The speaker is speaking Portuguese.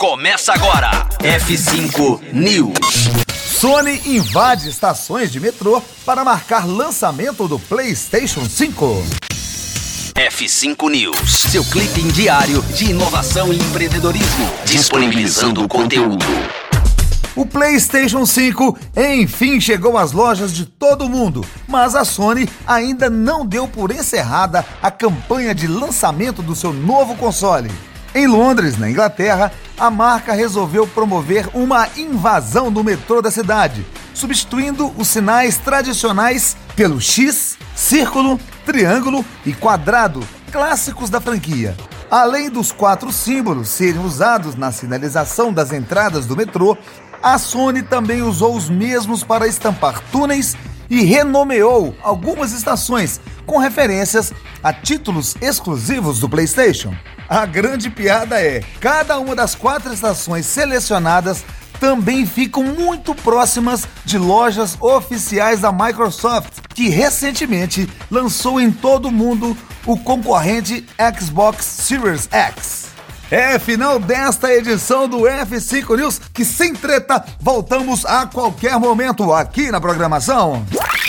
começa agora. F5 News. Sony invade estações de metrô para marcar lançamento do PlayStation 5. F5 News, seu clipe diário de inovação e empreendedorismo, disponibilizando o conteúdo. O PlayStation 5 enfim chegou às lojas de todo o mundo, mas a Sony ainda não deu por encerrada a campanha de lançamento do seu novo console. Em Londres, na Inglaterra, a marca resolveu promover uma invasão do metrô da cidade, substituindo os sinais tradicionais pelo X, círculo, triângulo e quadrado, clássicos da franquia. Além dos quatro símbolos serem usados na sinalização das entradas do metrô, a Sony também usou os mesmos para estampar túneis e renomeou algumas estações com referências a títulos exclusivos do PlayStation. A grande piada é: cada uma das quatro estações selecionadas também ficam muito próximas de lojas oficiais da Microsoft, que recentemente lançou em todo o mundo o concorrente Xbox Series X. É final desta edição do F5 News, que sem treta voltamos a qualquer momento aqui na programação.